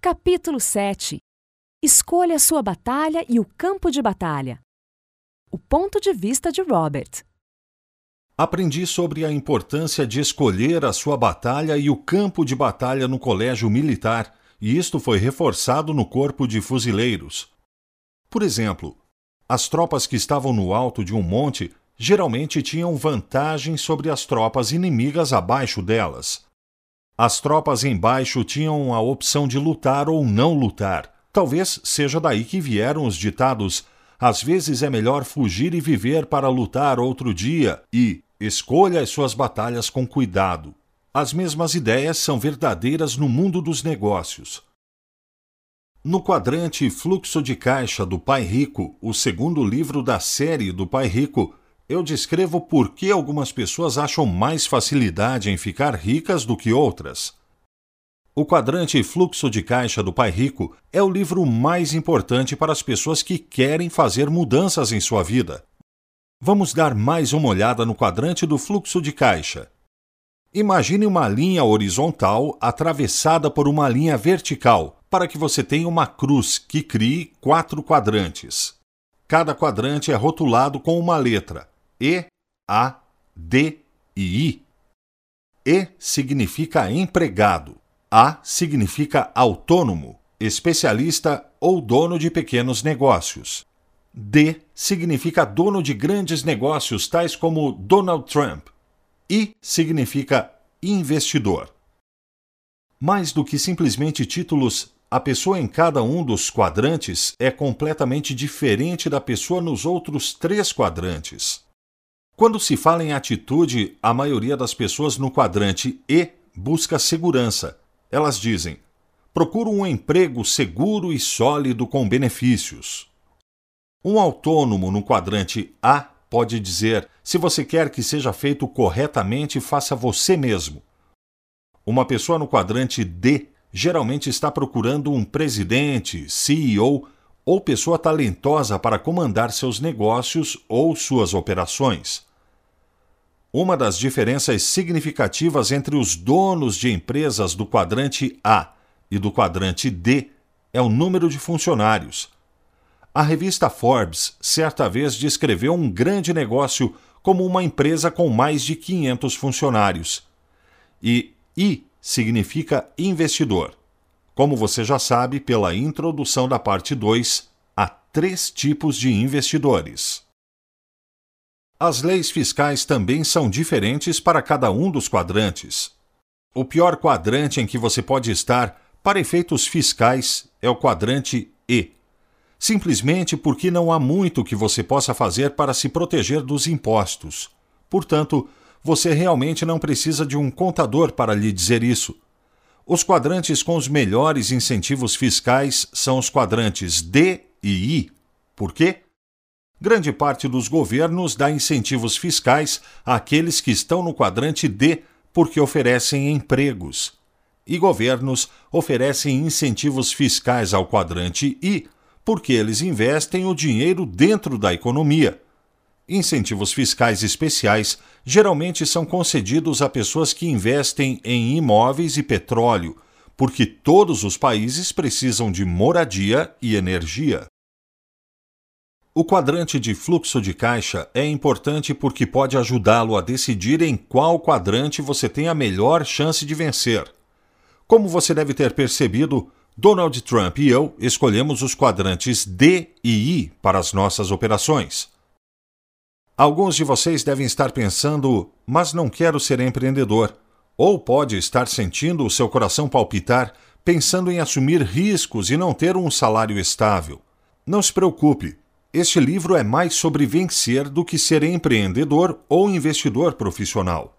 Capítulo 7 Escolha sua batalha e o campo de batalha. O ponto de vista de Robert. Aprendi sobre a importância de escolher a sua batalha e o campo de batalha no colégio militar, e isto foi reforçado no corpo de fuzileiros. Por exemplo, as tropas que estavam no alto de um monte geralmente tinham vantagem sobre as tropas inimigas abaixo delas. As tropas embaixo tinham a opção de lutar ou não lutar. Talvez seja daí que vieram os ditados: às vezes é melhor fugir e viver para lutar outro dia, e escolha as suas batalhas com cuidado. As mesmas ideias são verdadeiras no mundo dos negócios. No quadrante Fluxo de Caixa do Pai Rico, o segundo livro da série do Pai Rico, eu descrevo por que algumas pessoas acham mais facilidade em ficar ricas do que outras. O quadrante Fluxo de Caixa do Pai Rico é o livro mais importante para as pessoas que querem fazer mudanças em sua vida. Vamos dar mais uma olhada no quadrante do fluxo de caixa. Imagine uma linha horizontal atravessada por uma linha vertical, para que você tenha uma cruz que crie quatro quadrantes. Cada quadrante é rotulado com uma letra. E, A, D e I. E significa empregado. A significa autônomo, especialista ou dono de pequenos negócios. D significa dono de grandes negócios, tais como Donald Trump. I significa investidor. Mais do que simplesmente títulos, a pessoa em cada um dos quadrantes é completamente diferente da pessoa nos outros três quadrantes. Quando se fala em atitude, a maioria das pessoas no quadrante E busca segurança. Elas dizem: procuro um emprego seguro e sólido com benefícios. Um autônomo no quadrante A pode dizer: se você quer que seja feito corretamente, faça você mesmo. Uma pessoa no quadrante D geralmente está procurando um presidente, CEO ou pessoa talentosa para comandar seus negócios ou suas operações. Uma das diferenças significativas entre os donos de empresas do quadrante A e do quadrante D é o número de funcionários. A revista Forbes certa vez descreveu um grande negócio como uma empresa com mais de 500 funcionários. E I significa investidor. Como você já sabe pela introdução da parte 2, há três tipos de investidores. As leis fiscais também são diferentes para cada um dos quadrantes. O pior quadrante em que você pode estar para efeitos fiscais é o quadrante E. Simplesmente porque não há muito que você possa fazer para se proteger dos impostos. Portanto, você realmente não precisa de um contador para lhe dizer isso. Os quadrantes com os melhores incentivos fiscais são os quadrantes D e I. Por quê? Grande parte dos governos dá incentivos fiscais àqueles que estão no quadrante D porque oferecem empregos. E governos oferecem incentivos fiscais ao quadrante I porque eles investem o dinheiro dentro da economia. Incentivos fiscais especiais geralmente são concedidos a pessoas que investem em imóveis e petróleo, porque todos os países precisam de moradia e energia. O quadrante de fluxo de caixa é importante porque pode ajudá-lo a decidir em qual quadrante você tem a melhor chance de vencer. Como você deve ter percebido, Donald Trump e eu escolhemos os quadrantes D e I para as nossas operações. Alguns de vocês devem estar pensando, mas não quero ser empreendedor. Ou pode estar sentindo o seu coração palpitar, pensando em assumir riscos e não ter um salário estável. Não se preocupe, este livro é mais sobre vencer do que ser empreendedor ou investidor profissional.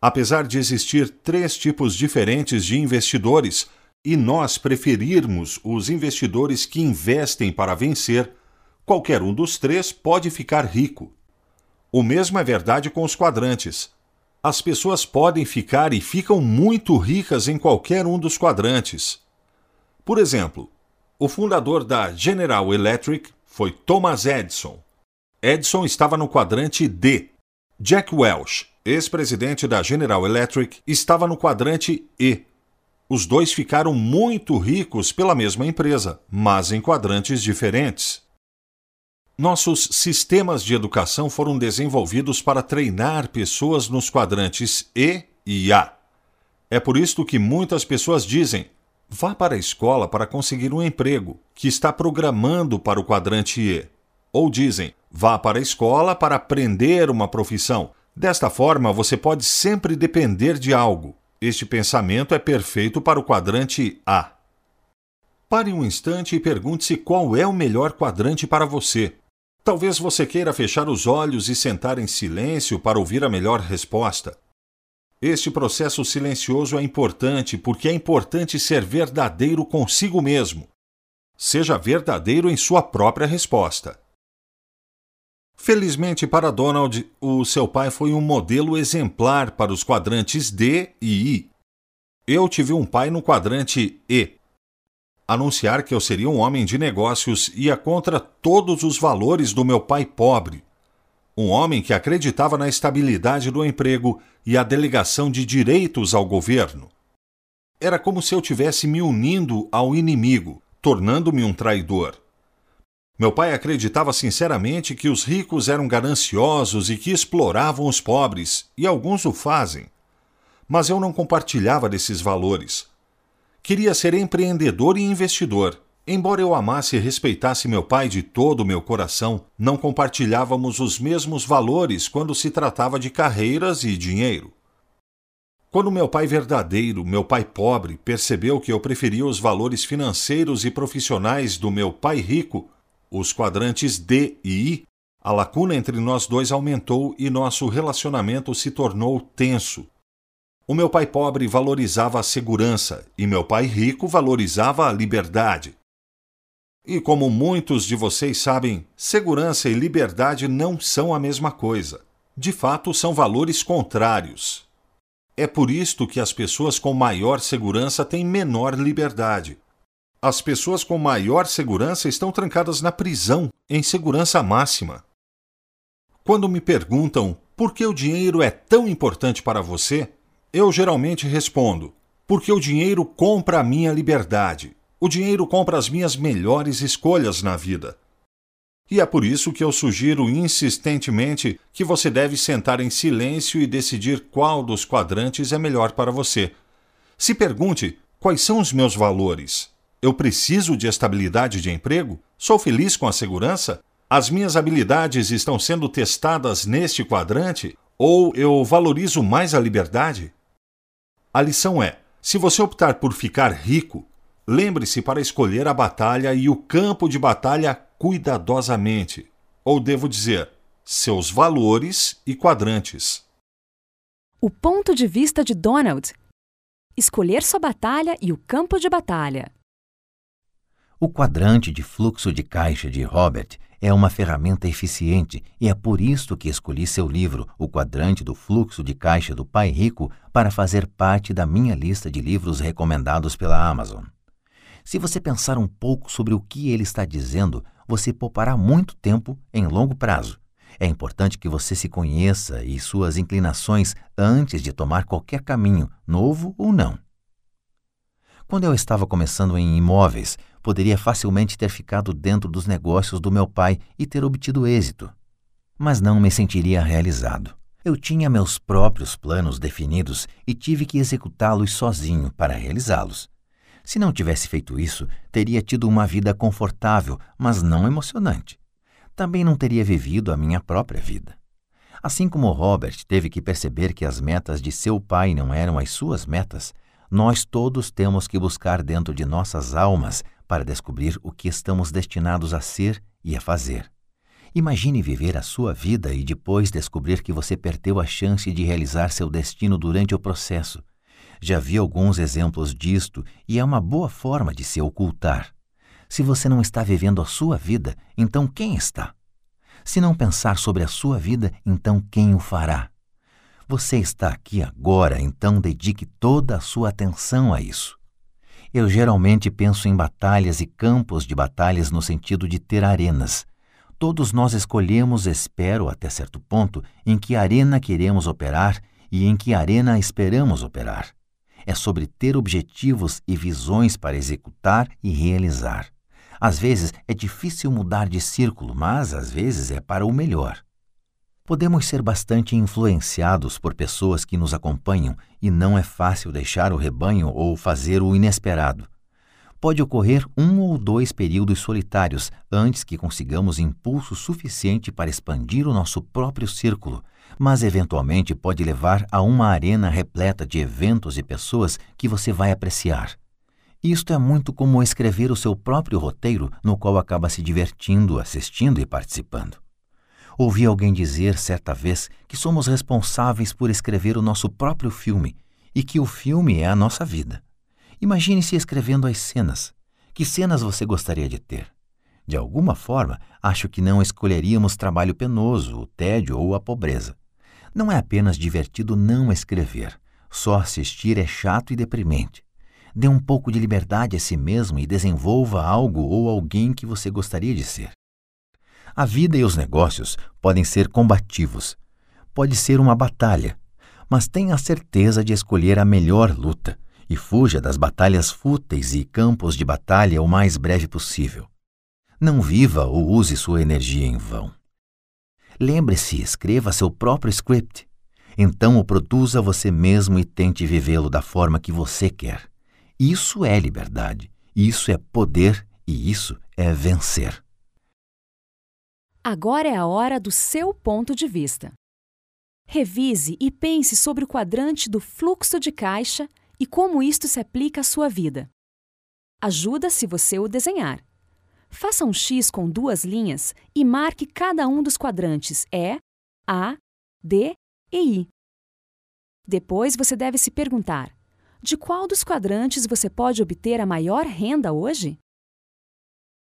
Apesar de existir três tipos diferentes de investidores e nós preferirmos os investidores que investem para vencer, qualquer um dos três pode ficar rico. O mesmo é verdade com os quadrantes. As pessoas podem ficar e ficam muito ricas em qualquer um dos quadrantes. Por exemplo, o fundador da General Electric foi Thomas Edison. Edison estava no quadrante D. Jack Welch, ex-presidente da General Electric, estava no quadrante E. Os dois ficaram muito ricos pela mesma empresa, mas em quadrantes diferentes. Nossos sistemas de educação foram desenvolvidos para treinar pessoas nos quadrantes E e A. É por isto que muitas pessoas dizem: vá para a escola para conseguir um emprego, que está programando para o quadrante E. Ou dizem: vá para a escola para aprender uma profissão. Desta forma, você pode sempre depender de algo. Este pensamento é perfeito para o quadrante A. Pare um instante e pergunte-se qual é o melhor quadrante para você. Talvez você queira fechar os olhos e sentar em silêncio para ouvir a melhor resposta. Este processo silencioso é importante porque é importante ser verdadeiro consigo mesmo. Seja verdadeiro em sua própria resposta. Felizmente para Donald, o seu pai foi um modelo exemplar para os quadrantes D e I. Eu tive um pai no quadrante E. Anunciar que eu seria um homem de negócios ia contra todos os valores do meu pai pobre. Um homem que acreditava na estabilidade do emprego e a delegação de direitos ao governo. Era como se eu tivesse me unindo ao inimigo, tornando-me um traidor. Meu pai acreditava sinceramente que os ricos eram gananciosos e que exploravam os pobres, e alguns o fazem. Mas eu não compartilhava desses valores. Queria ser empreendedor e investidor. Embora eu amasse e respeitasse meu pai de todo o meu coração, não compartilhávamos os mesmos valores quando se tratava de carreiras e dinheiro. Quando meu pai verdadeiro, meu pai pobre, percebeu que eu preferia os valores financeiros e profissionais do meu pai rico, os quadrantes D e I, a lacuna entre nós dois aumentou e nosso relacionamento se tornou tenso. O meu pai pobre valorizava a segurança e meu pai rico valorizava a liberdade. E como muitos de vocês sabem, segurança e liberdade não são a mesma coisa. De fato, são valores contrários. É por isto que as pessoas com maior segurança têm menor liberdade. As pessoas com maior segurança estão trancadas na prisão, em segurança máxima. Quando me perguntam por que o dinheiro é tão importante para você, eu geralmente respondo: porque o dinheiro compra a minha liberdade. O dinheiro compra as minhas melhores escolhas na vida. E é por isso que eu sugiro insistentemente que você deve sentar em silêncio e decidir qual dos quadrantes é melhor para você. Se pergunte: quais são os meus valores? Eu preciso de estabilidade de emprego? Sou feliz com a segurança? As minhas habilidades estão sendo testadas neste quadrante? Ou eu valorizo mais a liberdade? A lição é: se você optar por ficar rico, lembre-se para escolher a batalha e o campo de batalha cuidadosamente. Ou devo dizer, seus valores e quadrantes. O ponto de vista de Donald. Escolher sua batalha e o campo de batalha. O quadrante de fluxo de caixa de Robert é uma ferramenta eficiente e é por isto que escolhi seu livro, O Quadrante do Fluxo de Caixa do Pai Rico, para fazer parte da minha lista de livros recomendados pela Amazon. Se você pensar um pouco sobre o que ele está dizendo, você poupará muito tempo em longo prazo. É importante que você se conheça e suas inclinações antes de tomar qualquer caminho, novo ou não. Quando eu estava começando em imóveis, poderia facilmente ter ficado dentro dos negócios do meu pai e ter obtido êxito. Mas não me sentiria realizado. Eu tinha meus próprios planos definidos e tive que executá-los sozinho para realizá-los. Se não tivesse feito isso, teria tido uma vida confortável, mas não emocionante. Também não teria vivido a minha própria vida. Assim como Robert teve que perceber que as metas de seu pai não eram as suas metas, nós todos temos que buscar dentro de nossas almas para descobrir o que estamos destinados a ser e a fazer. Imagine viver a sua vida e depois descobrir que você perdeu a chance de realizar seu destino durante o processo. Já vi alguns exemplos disto e é uma boa forma de se ocultar. Se você não está vivendo a sua vida, então quem está? Se não pensar sobre a sua vida, então quem o fará? Você está aqui agora, então dedique toda a sua atenção a isso. Eu geralmente penso em batalhas e campos de batalhas no sentido de ter arenas. Todos nós escolhemos, espero até certo ponto, em que arena queremos operar e em que arena esperamos operar. É sobre ter objetivos e visões para executar e realizar. Às vezes é difícil mudar de círculo, mas às vezes é para o melhor. Podemos ser bastante influenciados por pessoas que nos acompanham e não é fácil deixar o rebanho ou fazer o inesperado. Pode ocorrer um ou dois períodos solitários antes que consigamos impulso suficiente para expandir o nosso próprio círculo, mas eventualmente pode levar a uma arena repleta de eventos e pessoas que você vai apreciar. Isto é muito como escrever o seu próprio roteiro, no qual acaba se divertindo, assistindo e participando. Ouvi alguém dizer certa vez que somos responsáveis por escrever o nosso próprio filme e que o filme é a nossa vida. Imagine-se escrevendo as cenas. Que cenas você gostaria de ter? De alguma forma, acho que não escolheríamos trabalho penoso, o tédio ou a pobreza. Não é apenas divertido não escrever, só assistir é chato e deprimente. Dê um pouco de liberdade a si mesmo e desenvolva algo ou alguém que você gostaria de ser. A vida e os negócios podem ser combativos. Pode ser uma batalha, mas tenha a certeza de escolher a melhor luta e fuja das batalhas fúteis e campos de batalha o mais breve possível. Não viva ou use sua energia em vão. Lembre-se, escreva seu próprio script. Então o produza você mesmo e tente vivê-lo da forma que você quer. Isso é liberdade, isso é poder e isso é vencer. Agora é a hora do seu ponto de vista. Revise e pense sobre o quadrante do fluxo de caixa e como isto se aplica à sua vida. Ajuda se você o desenhar. Faça um X com duas linhas e marque cada um dos quadrantes E, A, D e I. Depois você deve se perguntar: de qual dos quadrantes você pode obter a maior renda hoje?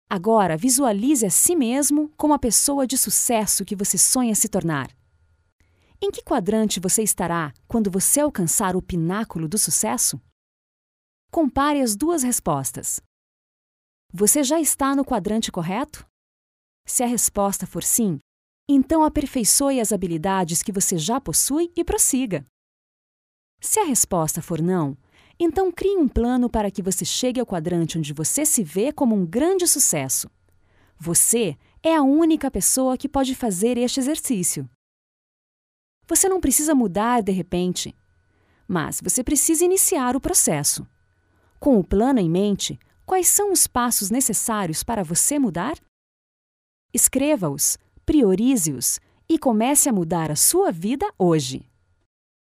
Agora, visualize a si mesmo como a pessoa de sucesso que você sonha se tornar. Em que quadrante você estará quando você alcançar o pináculo do sucesso? Compare as duas respostas. Você já está no quadrante correto? Se a resposta for sim, então aperfeiçoe as habilidades que você já possui e prossiga. Se a resposta for não, então crie um plano para que você chegue ao quadrante onde você se vê como um grande sucesso. Você é a única pessoa que pode fazer este exercício. Você não precisa mudar de repente, mas você precisa iniciar o processo. Com o plano em mente, quais são os passos necessários para você mudar? Escreva-os, priorize-os e comece a mudar a sua vida hoje.